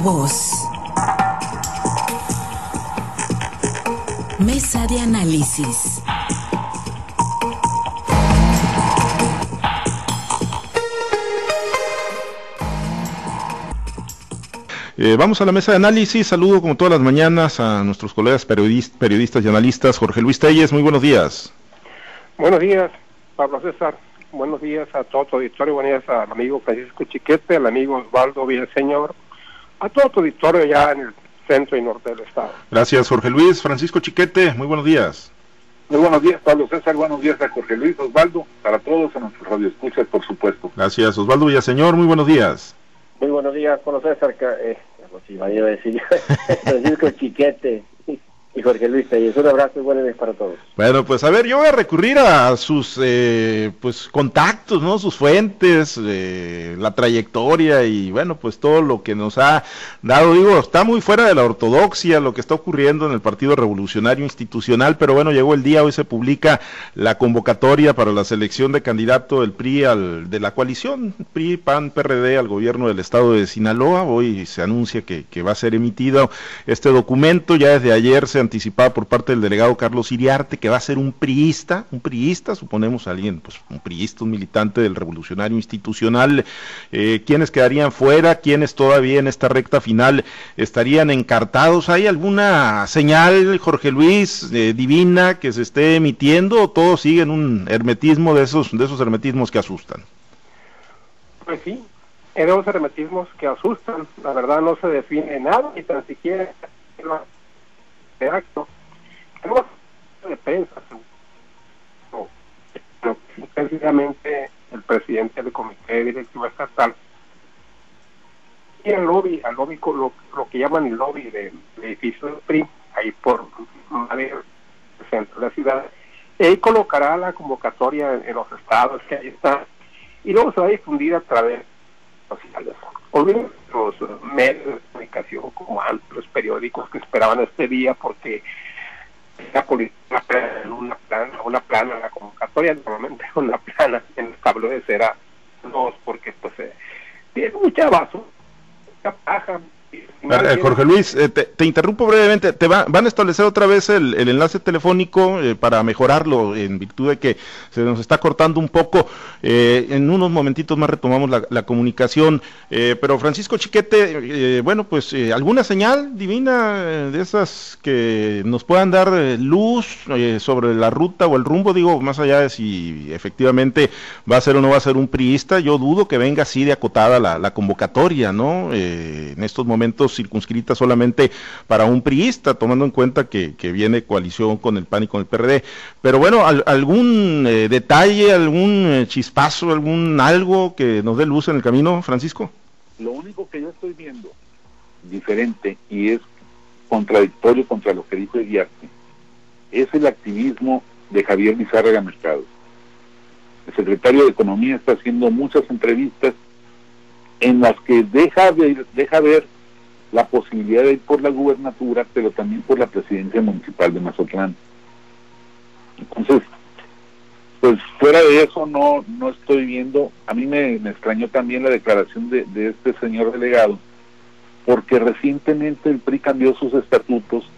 voz. Mesa de análisis. Eh, vamos a la mesa de análisis. Saludo como todas las mañanas a nuestros colegas periodistas y analistas. Jorge Luis Telles, muy buenos días. Buenos días, Pablo César. Buenos días a todo tu auditorio. Buenos días al amigo Francisco Chiquete, al amigo Osvaldo Villaseñor, a todo tu auditorio ya en el centro y norte del estado. Gracias, Jorge Luis. Francisco Chiquete, muy buenos días. Muy buenos días, Pablo César. Buenos días a Jorge Luis, Osvaldo, para todos, a nuestros radioescuchas, por supuesto. Gracias, Osvaldo Villaseñor. Muy buenos días. Muy buenos días, Pablo César. Eh, pues iba a decir Francisco Chiquete Jorge Luis Telles. Un abrazo y buenas para todos. Bueno, pues a ver, yo voy a recurrir a sus eh, pues contactos, ¿no? Sus fuentes, eh, la trayectoria y bueno, pues todo lo que nos ha dado. Digo, está muy fuera de la ortodoxia lo que está ocurriendo en el Partido Revolucionario Institucional, pero bueno, llegó el día, hoy se publica la convocatoria para la selección de candidato del PRI al, de la coalición PRI, PAN, PRD al gobierno del estado de Sinaloa. Hoy se anuncia que, que va a ser emitido este documento, ya desde ayer se por parte del delegado Carlos Iriarte, que va a ser un priista, un priista, suponemos alguien, pues un priista, un militante del revolucionario institucional, eh, quienes quedarían fuera, quienes todavía en esta recta final estarían encartados. ¿Hay alguna señal, Jorge Luis, eh, divina que se esté emitiendo o todos siguen un hermetismo de esos, de esos hermetismos que asustan? Pues sí, esos hermetismos que asustan, la verdad no se define nada, ni tan siquiera este acto. Tenemos de prensa, precisamente el presidente del comité directivo estatal y el lobby, al lobby lo, lo que llaman el lobby del edificio del PRI, ahí por el centro de la ciudad, y colocará la convocatoria en, los estados que ahí está, y luego se va a difundir a través de sociales. Olviden los medios de comunicación como los periódicos que esperaban este día porque la política una plana, una plana, la convocatoria normalmente una plana en el tabloides era dos porque pues eh, tiene mucha basura, mucha paja, Jorge Luis, eh, te, interrumpo brevemente. Te van a establecer otra vez el, enlace telefónico eh, para mejorarlo en virtud de que se nos está cortando un poco. Eh, en unos momentitos más retomamos la, comunicación. pero Francisco Chiquete, bueno, pues alguna señal divina de esas que nos puedan dar luz sobre la ruta o el rumbo, digo, más allá de si efectivamente va a ser o no va a ser un priista, yo dudo que venga así de acotada la, la convocatoria, ¿no? en estos momentos circunscrita solamente para un priista, tomando en cuenta que, viene coalición con el PAN y con el PRD. Pero bueno, algún eh, detalle, algún eh, chispazo, algún algo que nos dé luz en el camino, Francisco. Lo único que yo estoy viendo diferente y es contradictorio contra lo que dijo Eguiarte, es el activismo de Javier Lizárraga Mercado. El secretario de Economía está haciendo muchas entrevistas en las que deja, de, deja ver la posibilidad de ir por la gubernatura, pero también por la presidencia municipal de Mazatlán. Entonces, pues fuera de eso no no estoy viendo, a mí me, extrañó también la declaración de, de, este señor delegado, porque recientemente el PRI cambió sus estatutos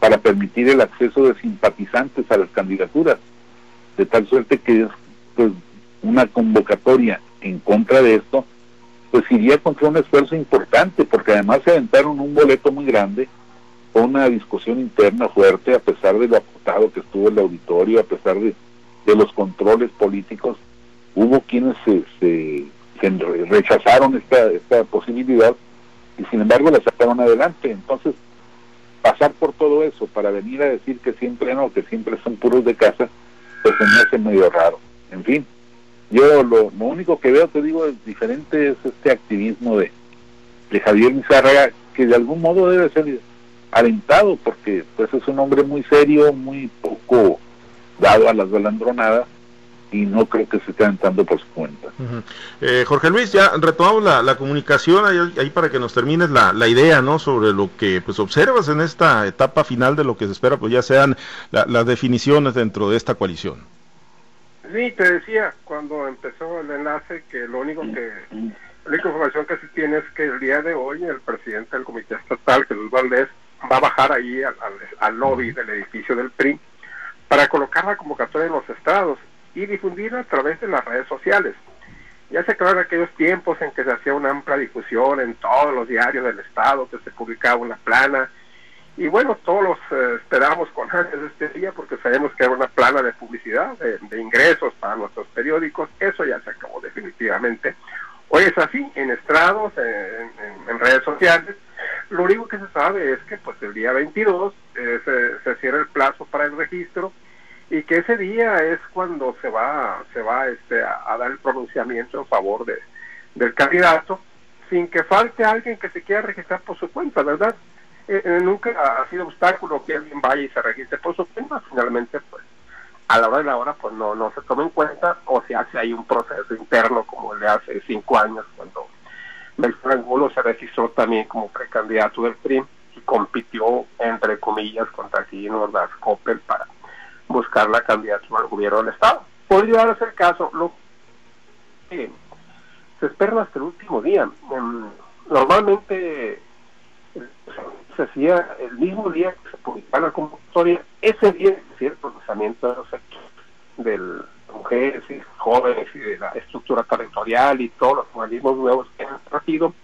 para permitir el acceso de simpatizantes a las candidaturas, de tal suerte que es pues una convocatoria en contra de esto, pues iría contra un esfuerzo importante, porque además se aventaron un boleto muy grande, una discusión interna fuerte, a pesar de lo acotado que estuvo el auditorio, a pesar de, los controles políticos, hubo quienes se, rechazaron esta, esta posibilidad y sin embargo la sacaron adelante. Entonces, pasar por todo eso para venir a decir que siempre no, que siempre son puros de casa, pues se me hace medio raro. En fin, yo lo, único que veo, te digo, es diferente es este activismo de, de Javier Mizárraga, que de algún modo debe ser alentado, porque pues es un hombre muy serio, muy poco dado a las balandronadas, y no creo que se esté aventando por su cuenta. Eh, Jorge Luis, ya retomamos la, comunicación ahí, para que nos termines la, la, idea, ¿no? Sobre lo que pues observas en esta etapa final de lo que se espera, pues ya sean las definiciones dentro de esta coalición. Sí, te decía cuando empezó el enlace que lo único que la única información que se tiene es que el día de hoy el presidente del comité estatal, Jesús Valdés, va a bajar ahí al, al, al lobby del edificio del PRI para colocar la convocatoria en los estados y difundirla a través de las redes sociales. Ya se acabaron aquellos tiempos en que se hacía una amplia difusión en todos los diarios del estado, que se publicaba una plana, y bueno, todos los eh, esperamos con de este día porque sabemos que era una plana de publicidad, de, ingresos para nuestros periódicos. Eso ya se acabó definitivamente. Hoy es así, en estrados, en, redes sociales. Lo único que se sabe es que pues el día 22 eh, se, se, cierra el plazo para el registro y que ese día es cuando se va se va este, a, a dar el pronunciamiento en favor de, del candidato sin que falte alguien que se quiera registrar por su cuenta, ¿verdad? Eh, nunca ha sido obstáculo que alguien vaya y se registre por su cuenta, finalmente pues a la hora de la hora pues no, no se toma en cuenta o se hace ahí un proceso interno como el de hace cinco años cuando Beltrán Angulo se registró también como precandidato del PRI y compitió entre comillas contra Gino Ordaz Coppel para buscar la candidatura al gobierno del estado. Podría darse el caso, lo que se espera hasta el último día. Um, normalmente se hacía el mismo día que se publicaba la convocatoria, ese día el procesamiento de los hechos de mujeres y jóvenes y de la estructura territorial y todos los organismos nuevos que han partido.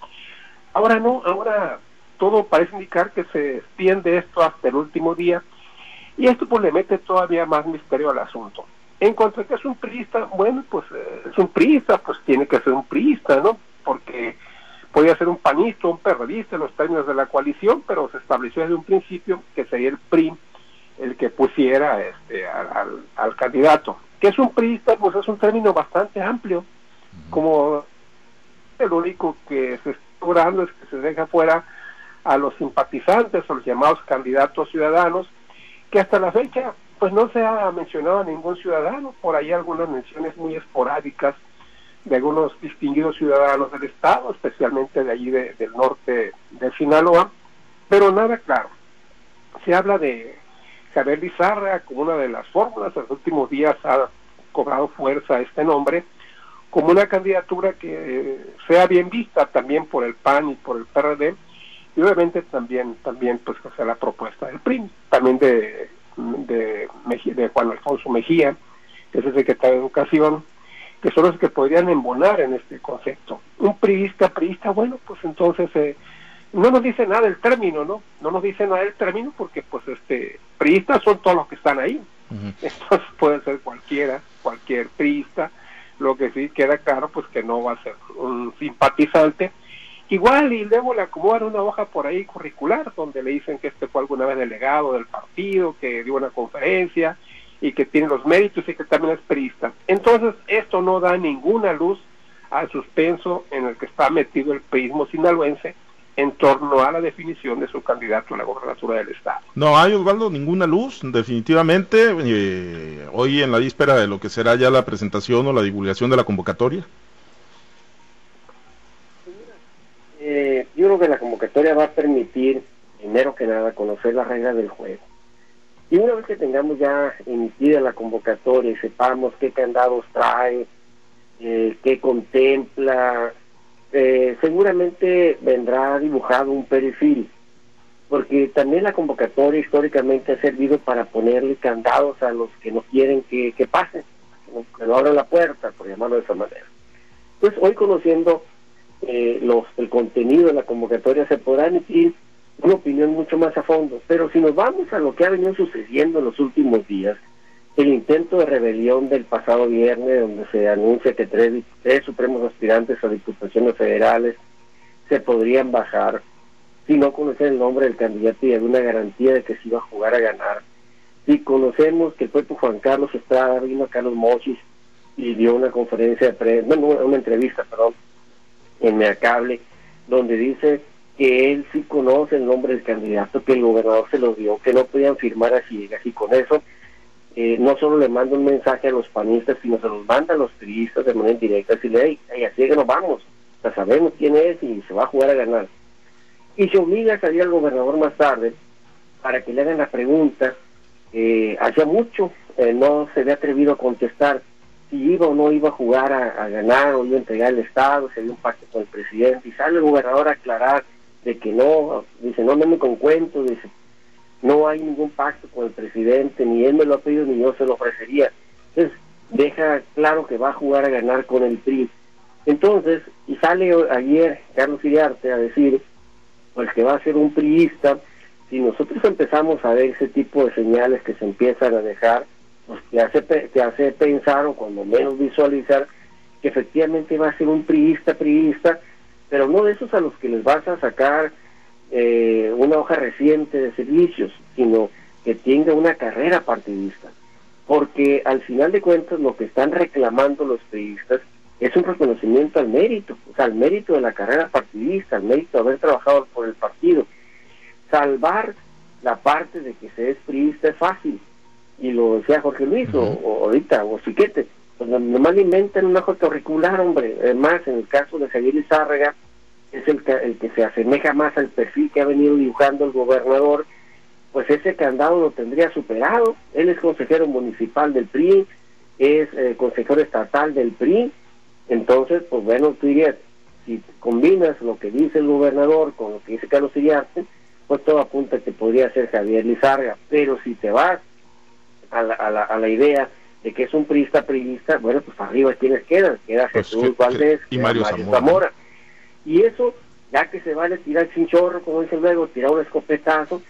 Ahora no, ahora todo parece indicar que se extiende esto hasta el último día y esto pues le mete todavía más misterio al asunto. En cuanto a que es un priista, bueno, pues eh, es un priista, pues tiene que ser un priista, ¿no? Porque podía ser un panista, un perredista en los términos de la coalición, pero se estableció desde un principio que sería el PRI el que pusiera este, al, al, al candidato. que es un priista? Pues es un término bastante amplio, como el único que se está logrando es que se deja fuera a los simpatizantes o los llamados candidatos ciudadanos, que hasta la fecha pues no se ha mencionado a ningún ciudadano, por ahí algunas menciones muy esporádicas de algunos distinguidos ciudadanos del Estado, especialmente de allí de, del norte de Sinaloa, pero nada claro. Se habla de Javier Lizarra como una de las fórmulas, en los últimos días ha cobrado fuerza este nombre, como una candidatura que sea bien vista también por el PAN y por el PRD, y obviamente también, también pues que sea la propuesta del PRI, también de, de, de Juan Alfonso Mejía, que es el secretario de Educación, que son los que podrían embonar en este concepto. Un priista, priista, bueno, pues entonces eh, no nos dice nada el término, ¿no? No nos dice nada el término porque pues este priistas son todos los que están ahí. Uh -huh. Entonces puede ser cualquiera, cualquier priista, lo que sí queda claro pues que no va a ser un simpatizante. Igual y luego le acomodan una hoja por ahí curricular donde le dicen que este fue alguna vez delegado del partido, que dio una conferencia, y que tiene los méritos y que también es perista. Entonces, esto no da ninguna luz al suspenso en el que está metido el perismo sinaloense en torno a la definición de su candidato a la gobernatura del Estado. No hay, Osvaldo, ninguna luz, definitivamente, eh, hoy en la víspera de lo que será ya la presentación o la divulgación de la convocatoria. Eh, yo creo que la convocatoria va a permitir, primero que nada, conocer las reglas del juego y una vez que tengamos ya emitida la convocatoria y sepamos qué candados trae, eh, qué contempla, eh, seguramente vendrá dibujado un perfil, porque también la convocatoria históricamente ha servido para ponerle candados a los que no quieren que, que pasen, que no abran la puerta, por llamarlo de esa manera. Pues hoy conociendo eh, los, el contenido de la convocatoria se podrá emitir una opinión mucho más a fondo. Pero si nos vamos a lo que ha venido sucediendo en los últimos días, el intento de rebelión del pasado viernes, donde se anuncia que tres, tres supremos aspirantes a diputaciones federales se podrían bajar si no conocen el nombre del candidato y alguna garantía de que se iba a jugar a ganar. Si conocemos que el propio Juan Carlos Estrada vino a Carlos Mochis y dio una conferencia de prensa, bueno, una entrevista, perdón, en Meacable, donde dice que él sí conoce el nombre del candidato, que el gobernador se lo dio, que no podían firmar a ciegas y con eso eh, no solo le manda un mensaje a los panistas, sino se los manda a los turistas de manera indirecta, decirle, hey, hey, así que nos vamos, ya sabemos quién es y se va a jugar a ganar. Y se obliga a salir al gobernador más tarde para que le hagan la pregunta, eh, hacía mucho eh, no se había atrevido a contestar si iba o no iba a jugar a, ganar o iba a entregar el Estado, si había un pacto con el presidente, y sale el gobernador a aclarar de que no, dice, no, no me con cuento, dice, no hay ningún pacto con el presidente, ni él me lo ha pedido, ni yo se lo ofrecería. Entonces, deja claro que va a jugar a ganar con el PRI. Entonces, y sale ayer Carlos Iriarte a decir, pues que va a ser un priista, si nosotros empezamos a ver ese tipo de señales que se empiezan a dejar, pues te hace, te hace pensar o cuando menos visualizar que efectivamente va a ser un priista, priista, pero no de esos a los que les vas a sacar eh, una hoja reciente de servicios, sino que tenga una carrera partidista. Porque al final de cuentas lo que están reclamando los priistas es un reconocimiento al mérito, o sea, al mérito de la carrera partidista, al mérito de haber trabajado por el partido. Salvar la parte de que se es priista es fácil, y lo decía Jorge Luis, o, ahorita, o Siquete, pues nomás inventan una hoja curricular, hombre. Además, en el caso de Javier Izárraga, es el que, el que se asemeja más al perfil que ha venido dibujando el gobernador, pues ese candado lo tendría superado. Él es consejero municipal del PRI, es eh, consejero estatal del PRI, entonces, pues bueno, tú dirías, si combinas lo que dice el gobernador con lo que dice Carlos Iriarte, pues todo apunta que podría ser Javier Lizarga. Pero si te vas a la, a la, a la idea de que es un priista priista, bueno, pues arriba quienes quedan, queda pues Jesús Valdés y Mario Zamora. Y eso, ya que se vale tirar sin chorro, como dice luego, tirar un escopetazo,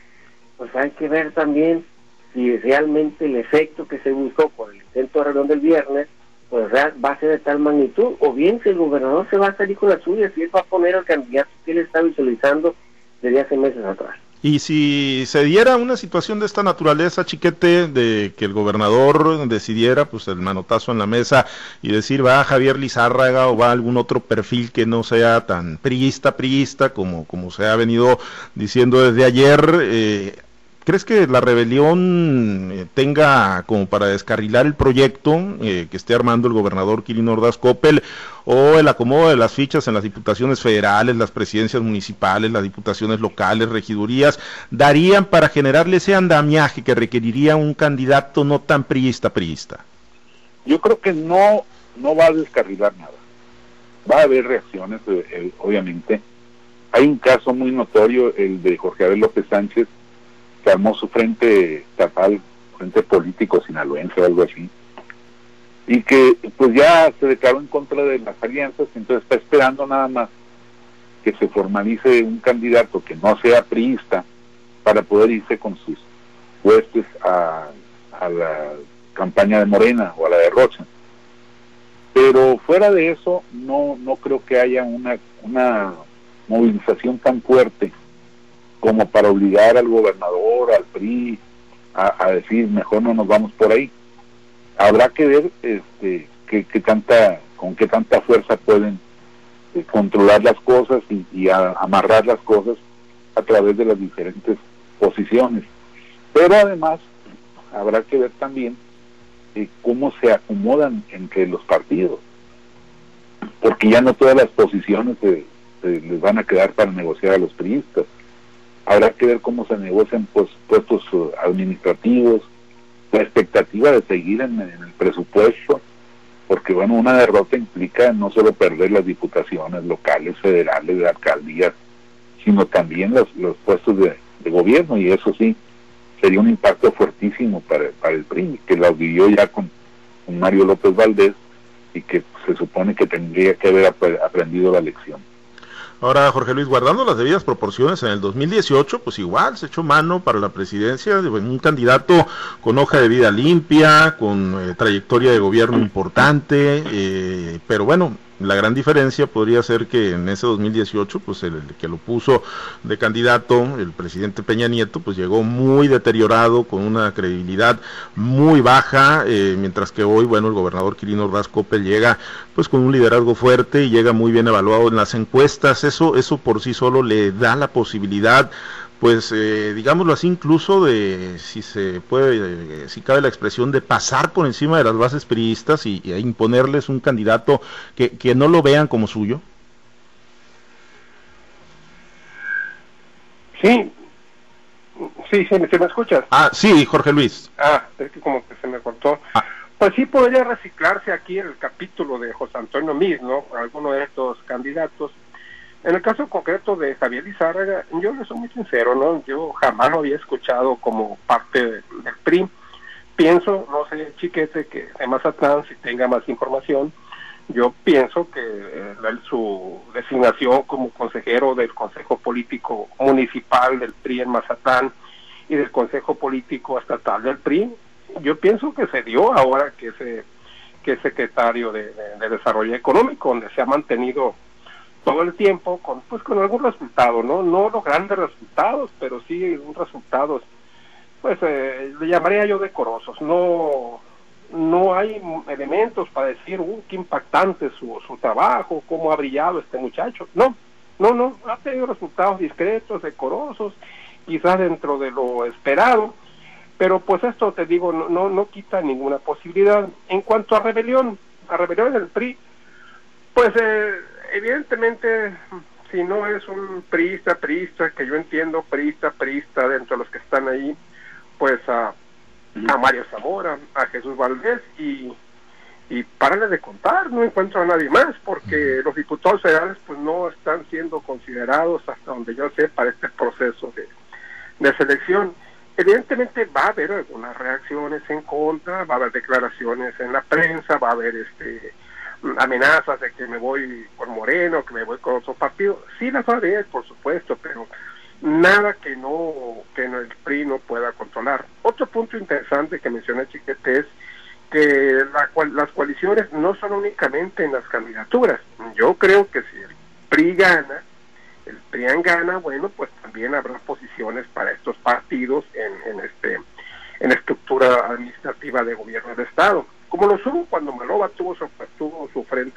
pues hay que ver también si realmente el efecto que se buscó con el intento de reunión del viernes pues va a ser de tal magnitud, o bien si el gobernador se va a salir con la suya, si él va a poner al candidato que él está visualizando desde hace meses atrás. Y si se diera una situación de esta naturaleza, chiquete, de que el gobernador decidiera, pues el manotazo en la mesa y decir va Javier Lizárraga o va algún otro perfil que no sea tan priista, priista, como, como se ha venido diciendo desde ayer, eh, ¿Crees que la rebelión eh, tenga como para descarrilar el proyecto eh, que esté armando el gobernador Kirin Ordaz Coppel o el acomodo de las fichas en las diputaciones federales, las presidencias municipales, las diputaciones locales, regidurías, darían para generarle ese andamiaje que requeriría un candidato no tan priista priista? Yo creo que no, no va a descarrilar nada. Va a haber reacciones, eh, obviamente. Hay un caso muy notorio, el de Jorge Abel López Sánchez, que armó su frente estatal, frente político sinaloense o algo así, y que pues ya se declaró en contra de las alianzas, entonces está esperando nada más que se formalice un candidato que no sea priista para poder irse con sus huestes a, a la campaña de Morena o a la de Rocha. Pero fuera de eso, no, no creo que haya una, una movilización tan fuerte como para obligar al gobernador, al PRI, a, decir mejor no nos vamos por ahí. Habrá que ver este, que, tanta, con qué tanta fuerza pueden eh, controlar las cosas y, amarrar las cosas a través de las diferentes posiciones. Pero además habrá que ver también eh, cómo se acomodan entre los partidos, porque ya no todas las posiciones les van a quedar para negociar a los priistas habrá que ver cómo se negocian pues, puestos uh, administrativos, la expectativa de seguir en, el presupuesto, porque bueno, una derrota implica no solo perder las diputaciones locales, federales, de alcaldías, sino también los, los puestos de, gobierno, y eso sí, sería un impacto fuertísimo para, para el PRI, que lo vivió ya con, con Mario López Valdés y que se supone que tendría que haber aprendido la lección. Ahora, Jorge Luis, guardando las debidas proporciones, en el 2018, pues igual se echó mano para la presidencia de un candidato con hoja de vida limpia, con eh, trayectoria de gobierno importante, eh, pero bueno, la gran diferencia podría ser que en ese 2018, pues el, que lo puso de candidato, el presidente Peña Nieto, pues llegó muy deteriorado, con una credibilidad muy baja, eh, mientras que hoy, bueno, el gobernador Quirino Rascope llega pues con un liderazgo fuerte y llega muy bien evaluado en las encuestas. Eso, eso por sí solo le da la posibilidad pues eh, digámoslo así, incluso de, si se puede, eh, si cabe la expresión, de pasar por encima de las bases periodistas y, imponerles un candidato que, que, no lo vean como suyo? Sí, sí, sí, me escuchas? Ah, sí, Jorge Luis. Ah, es que como que se me cortó. Ah. pues sí podría reciclarse aquí el capítulo de José Antonio Mis, ¿no? Alguno de estos candidatos. En el caso concreto de Javier Lizárraga, yo le soy muy sincero, ¿no? Yo jamás lo había escuchado como parte del PRI. Pienso, no sé, chiquete, que de Mazatlán, si tenga más información, yo pienso que eh, su designación como consejero del Consejo Político Municipal del PRI en Mazatlán y del Consejo Político Estatal del PRI, yo pienso que se dio ahora que ese que es secretario de, Desarrollo Económico, donde se ha mantenido todo el tiempo con pues con algún resultado, no no los grandes resultados, pero sí resultados, pues eh, le llamaría yo decorosos. No no hay elementos para decir, uh, qué impactante su, su trabajo, cómo ha brillado este muchacho. No, no, no, ha tenido resultados discretos, decorosos, quizás dentro de lo esperado, pero pues esto te digo, no, no, no quita ninguna posibilidad. En cuanto a rebelión, a rebelión del PRI, pues eh, evidentemente si no es un priista, priista, que yo entiendo, priista, priista dentro de los que están ahí, pues a a Mario Zamora, a Jesús Valdés y, y párale de contar, no encuentro a nadie más porque los diputados federales pues no están siendo considerados hasta donde yo sé para este proceso de, de selección. Evidentemente va a haber algunas reacciones en contra, va a haber declaraciones en la prensa, va a haber este amenazas de que me voy por Moreno, que me voy con otro partido. Sí las va a haber, por supuesto, pero nada que no que el PRI no pueda controlar. Otro punto interesante que menciona Chiquete es que las coaliciones no son únicamente en las candidaturas. Yo creo que si el PRI gana, el PRIAN gana, bueno, pues también habrá posiciones para estos partidos en, este en estructura administrativa de gobierno de Estado. Como lo hubo cuando su, tuvo su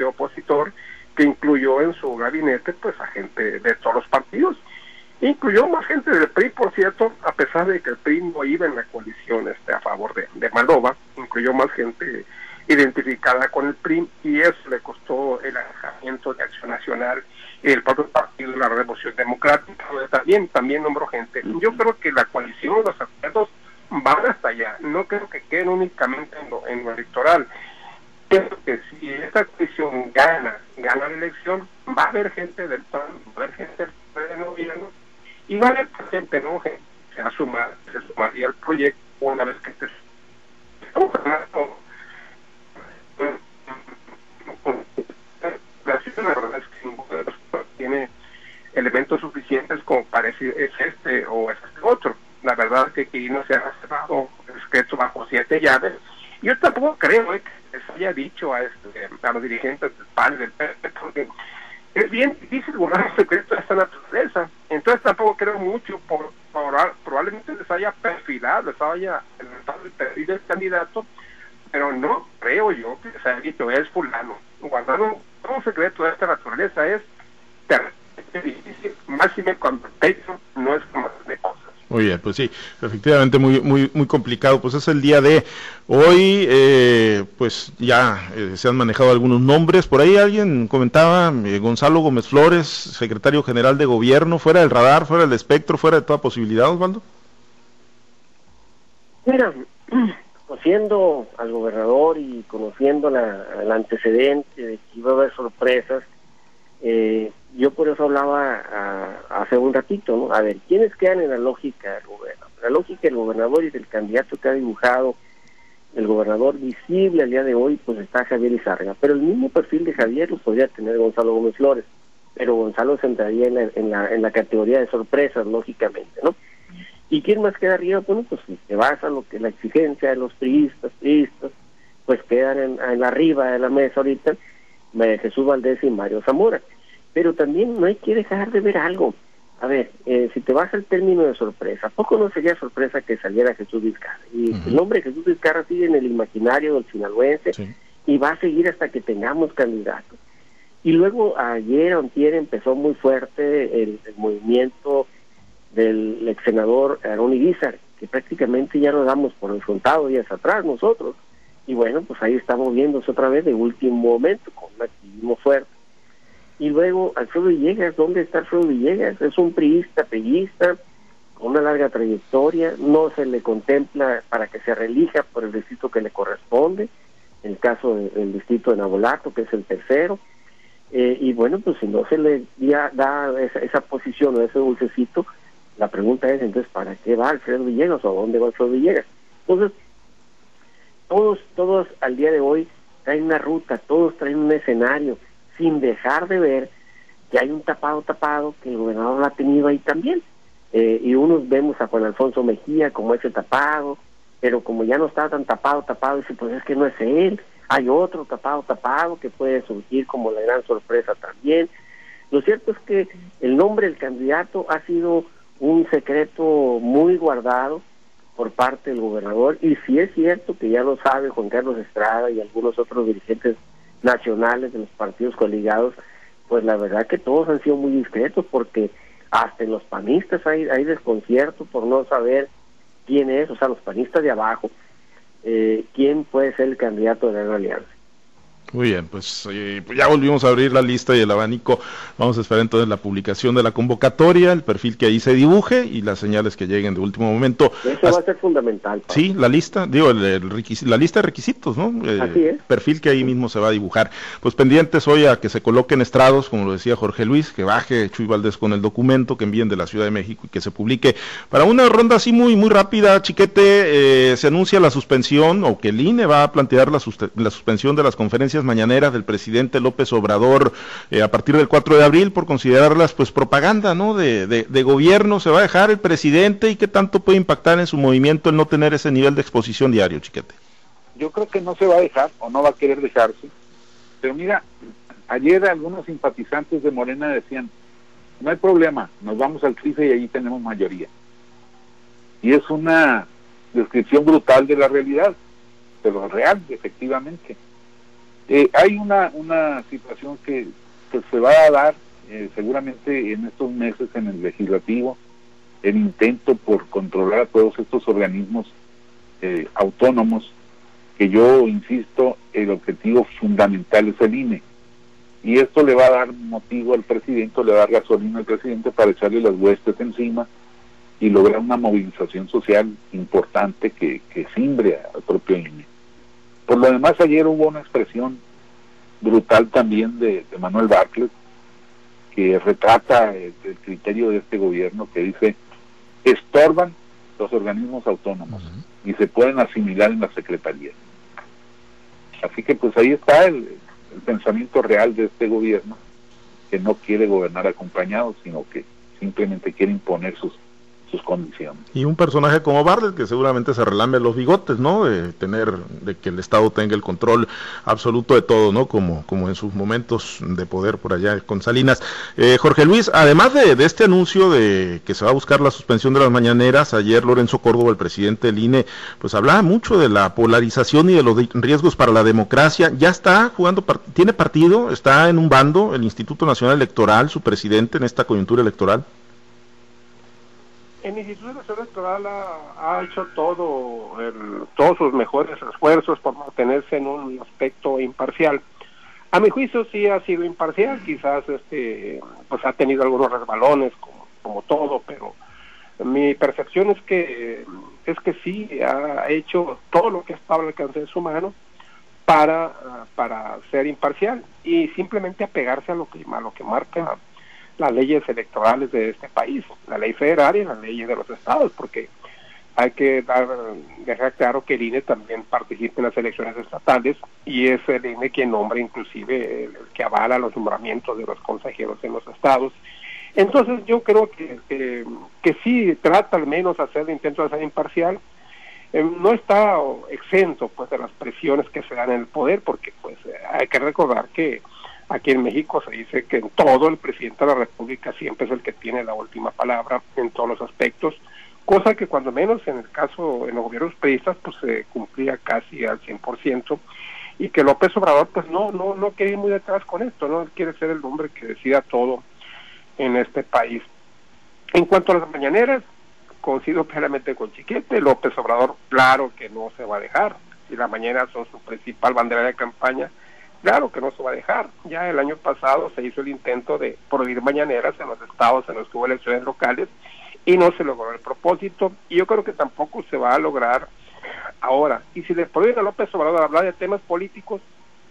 frente opositor, que incluyó en su gabinete pues a gente de todos los partidos Incluyó más gente del PRI, por cierto, a pesar de que el PRI no iba en la coalición este, a favor de, de Malova, incluyó más gente identificada con el PRI y eso le costó el alejamiento de Acción Nacional y el propio Partido de la Revolución Democrática, donde también, también nombró gente. Yo creo que la coalición, los acuerdos van hasta allá, no creo que queden únicamente en lo, en lo electoral. Creo que si esta coalición gana, gana la elección, va a haber gente del PAN, va a haber gente del gobierno y vale gente no se asuma se sumaría al proyecto una vez que esté estamos hablando la verdad es que ninguno de los tiene elementos suficientes como para decir es este o es este otro la verdad es que aquí no se ha cerrado escrito bajo siete llaves yo tampoco creo eh, que se haya dicho a, este, a los dirigentes del PAN del PP porque es bien difícil borrar un secreto de esta naturaleza. Entonces tampoco creo mucho, por, probablemente les haya perfilado, les haya el perfil del candidato, pero no creo yo que se haya dicho es fulano. Guardar un, un secreto de esta naturaleza es difícil, máximo cuando el es como de cosas. Pues sí, efectivamente muy muy muy complicado. Pues es el día de hoy, eh, pues ya eh, se han manejado algunos nombres. Por ahí alguien comentaba, eh, Gonzalo Gómez Flores, secretario general de gobierno, fuera del radar, fuera del espectro, fuera de toda posibilidad, Osvaldo. Mira, conociendo al gobernador y conociendo la, el antecedente de que iba a haber sorpresas, eh, yo por eso hablaba hace un ratito, ¿no? A ver, ¿quiénes quedan en la lógica del gobernador? La lógica del gobernador y del candidato que ha dibujado el gobernador visible al día de hoy, pues está Javier Izarga. Pero el mismo perfil de Javier lo podría tener Gonzalo Gómez Flores, pero Gonzalo se entraría en la, en la, en la categoría de sorpresas, lógicamente, ¿no? ¿Y quién más queda arriba? Bueno, pues si se basa lo que la exigencia de los priistas, priistas, pues quedan en, en arriba de la mesa ahorita Jesús Valdés y Mario Zamora. Pero también no hay que dejar de ver algo. A ver, eh, si te vas al término de sorpresa, poco no sería sorpresa que saliera Jesús Vizcarra? Y el nombre de Jesús Vizcarra sigue en el imaginario del sinaloense y va a seguir hasta que tengamos candidatos. Y luego ayer o empezó muy fuerte el, movimiento del ex senador Aaron Irizar, que prácticamente ya lo damos por enfrentado días atrás nosotros. Y bueno, pues ahí estamos viéndose otra vez de último momento, con un activismo fuerte y luego Alfredo Villegas, ¿dónde está Alfredo Villegas? Es un priista, priista, con una larga trayectoria, no se le contempla para que se relija por el distrito que le corresponde. en el caso del distrito de Nabolato, que es el tercero, eh, y bueno, pues si no se le da esa, esa posición o ese dulcecito, la pregunta es entonces, ¿para qué va Alfredo Villegas o a dónde va Alfredo Villegas? Entonces, todos, todos al día de hoy traen una ruta, todos traen un escenario, sin dejar de ver que hay un tapado tapado que el gobernador ha tenido ahí también. Eh, y unos vemos a Juan Alfonso Mejía como ese tapado, pero como ya no está tan tapado, tapado, dice, pues es que no es él, hay otro tapado, tapado que puede surgir como la gran sorpresa también. Lo cierto es que el nombre del candidato ha sido un secreto muy guardado, por parte del gobernador y si es cierto que ya lo sabe Juan Carlos Estrada y algunos otros dirigentes nacionales de los partidos coligados, pues la verdad que todos han sido muy discretos porque hasta en los panistas hay, hay desconcierto por no saber quién es, o sea, los panistas de abajo, eh, quién puede ser el candidato de la alianza. Muy bien, pues, eh, pues, ya volvimos a abrir la lista y el abanico. Vamos a esperar entonces la publicación de la convocatoria, el perfil que ahí se dibuje y las señales que lleguen de último momento. Eso va a ser fundamental. Sí, la lista, digo, el, la lista de requisitos, ¿no? Eh, Así es. Perfil que ahí mismo se va a dibujar. Pues pendientes hoy a que se coloquen estrados, como lo decía Jorge Luis, que baje Chuy Valdés con el documento que envíen de la Ciudad de México y que se publique. Para una ronda así muy, muy rápida, Chiquete, eh, se anuncia la suspensión o que el INE va a plantear la, la suspensión de las conferencias mañaneras del presidente López Obrador eh, a partir del 4 de abril por considerarlas pues propaganda, ¿no? De, de, gobierno, se va a dejar el presidente y qué tanto puede impactar en su movimiento el no tener ese nivel de exposición diario, chiquete. Yo creo que no se va a dejar o no va a querer dejarse. Pero mira, ayer algunos simpatizantes de Morena decían, no hay problema, nos vamos al CIFE y allí tenemos mayoría. Y es una descripción brutal de la realidad, pero real, efectivamente. Eh, hay una, una situación que, se va a dar eh, seguramente en estos meses en el legislativo, el intento por controlar a todos estos organismos eh, autónomos, que yo insisto, el objetivo fundamental es el INE. Y esto le va a dar motivo al presidente, le va a dar gasolina al presidente para echarle las huestes encima y lograr una movilización social importante que, que simbre al propio INE. Por lo demás, ayer hubo una expresión brutal también de, Manuel Bartlett, que retrata el, criterio de este gobierno que dice, estorban los organismos autónomos y se pueden asimilar en la Secretaría. Así que pues ahí está el, el pensamiento real de este gobierno, que no quiere gobernar acompañado, sino que simplemente quiere imponer sus Y un personaje como Bartlett que seguramente se relambe los bigotes, ¿no? De tener, de que el Estado tenga el control absoluto de todo, ¿no? Como, como en sus momentos de poder por allá con Salinas. Eh, Jorge Luis, además de, este anuncio de que se va a buscar la suspensión de las mañaneras, ayer Lorenzo Córdoba, el presidente del INE, pues hablaba mucho de la polarización y de los riesgos para la democracia. Ya está jugando, tiene partido, está en un bando, el Instituto Nacional Electoral, su presidente en esta coyuntura electoral el Instituto Nacional Electoral ha, hecho todo todos sus mejores esfuerzos por mantenerse en un aspecto imparcial. A mi juicio sí ha sido imparcial, quizás este pues ha tenido algunos resbalones como, como todo, pero mi percepción es que es que sí ha hecho todo lo que estaba al alcance de su mano para, para ser imparcial y simplemente apegarse a lo que a lo que marca las leyes electorales de este país, la ley federal y las leyes de los estados, porque hay que dar, dejar claro que el INE también participa en las elecciones estatales y es el INE quien nombra inclusive el, que avala los nombramientos de los consejeros en los estados. Entonces yo creo que, que, sí trata al menos hacer el intento de ser imparcial, eh, no está exento pues de las presiones que se dan en el poder, porque pues hay que recordar que Aquí en México se dice que en todo el presidente de la República siempre es el que tiene la última palabra en todos los aspectos, cosa que cuando menos en el caso en los gobiernos periodistas pues se cumplía casi al 100% y que López Obrador pues no no no quiere ir muy detrás con esto, no quiere ser el hombre que decida todo en este país. En cuanto a las mañaneras, coincido plenamente con Chiquete, López Obrador claro que no se va a dejar, si las mañanas son su principal bandera de campaña, Claro que no se va a dejar. Ya el año pasado se hizo el intento de prohibir mañaneras en los estados en los que hubo elecciones locales y no se logró el propósito. Y yo creo que tampoco se va a lograr Ahora, y si les prohíben a López Obrador hablar de temas políticos,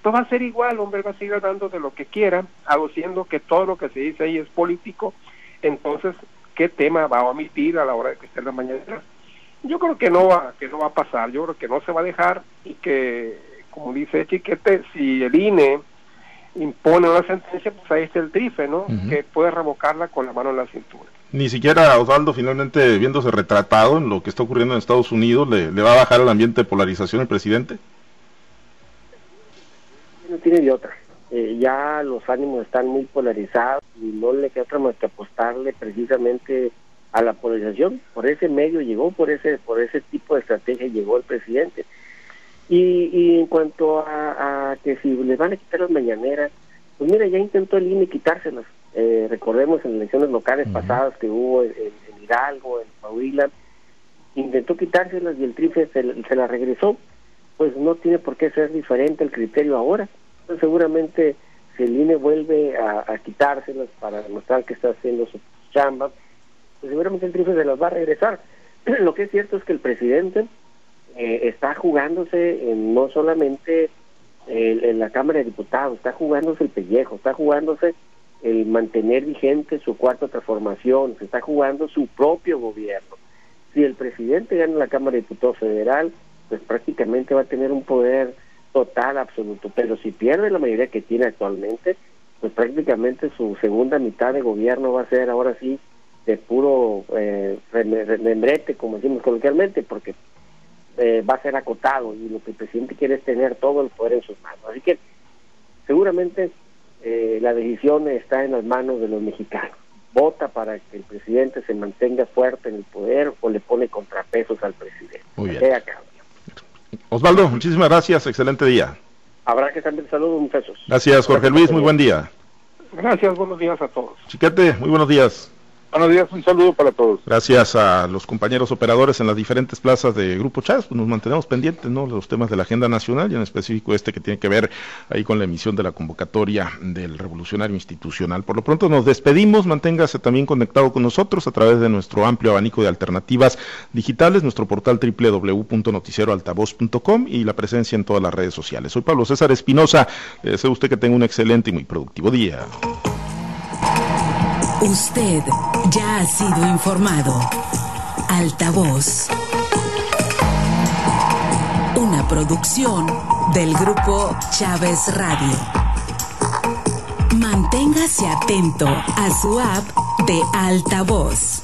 pues va a ser igual, hombre, va a seguir hablando de lo que quiera, aduciendo que todo lo que se dice ahí es político, entonces, ¿qué tema va a omitir a la hora de que esté en la mañana? Yo creo que no va, que no va a pasar, yo creo que no se va a dejar y que, como dice Chiquete, si el INE impone una sentencia, pues ahí está el trife, ¿no? Que puede revocarla con la mano en la cintura. Ni siquiera Osvaldo, finalmente viéndose retratado en lo que está ocurriendo en Estados Unidos, ¿le, le va a bajar el ambiente de polarización el presidente? No tiene de otra. Eh, ya los ánimos están muy polarizados y no le queda otra más que apostarle precisamente a la polarización. Por ese medio llegó, por ese, por ese tipo de estrategia llegó el presidente. Y, en cuanto a, que si le van a quitar las mañaneras, pues mira, ya intentó el INE quitárselas. Eh, recordemos en elecciones locales pasadas que hubo en, Hidalgo, en Pahuila, intentó quitárselas y el trife se, se las regresó. Pues no tiene por qué ser diferente el criterio ahora. Entonces, seguramente si el INE vuelve a, quitárselas para demostrar que está haciendo su chamba, pues seguramente el trife se las va a regresar. Lo que es cierto es que el presidente eh, está jugándose en, no solamente en la Cámara de Diputados, está jugándose el pellejo, está jugándose el mantener vigente su cuarta transformación, se está jugando su propio gobierno. Si el presidente gana la Cámara de Diputados Federal, pues prácticamente va a tener un poder total, absoluto. Pero si pierde la mayoría que tiene actualmente, pues prácticamente su segunda mitad de gobierno va a ser ahora sí de puro eh, remembrete, como decimos coloquialmente, porque eh, va a ser acotado y lo que el presidente quiere es tener todo el poder en sus manos. Así que seguramente eh, la decisión está en las manos de los mexicanos. Vota para que el presidente se mantenga fuerte en el poder o le pone contrapesos al presidente. Muy bien. Osvaldo, muchísimas gracias, excelente día. Habrá que también saludos, muchachos. Gracias, Jorge Luis, muy buen día. Gracias, buenos días a todos. Chiquete, muy buenos días. Buenos días, un saludo para todos. Gracias a los compañeros operadores en las diferentes plazas de Grupo Chas, pues nos mantenemos pendientes, ¿no? Los temas de la agenda nacional y en específico este que tiene que ver ahí con la emisión de la convocatoria del revolucionario institucional. Por lo pronto nos despedimos, manténgase también conectado con nosotros a través de nuestro amplio abanico de alternativas digitales, nuestro portal www.noticieroaltavoz.com y la presencia en todas las redes sociales. Soy Pablo César Espinosa, le deseo usted que tenga un excelente y muy productivo día. Usted ya ha sido informado. Altavoz. Una producción del grupo Chávez Radio. Manténgase atento a su app de Altavoz.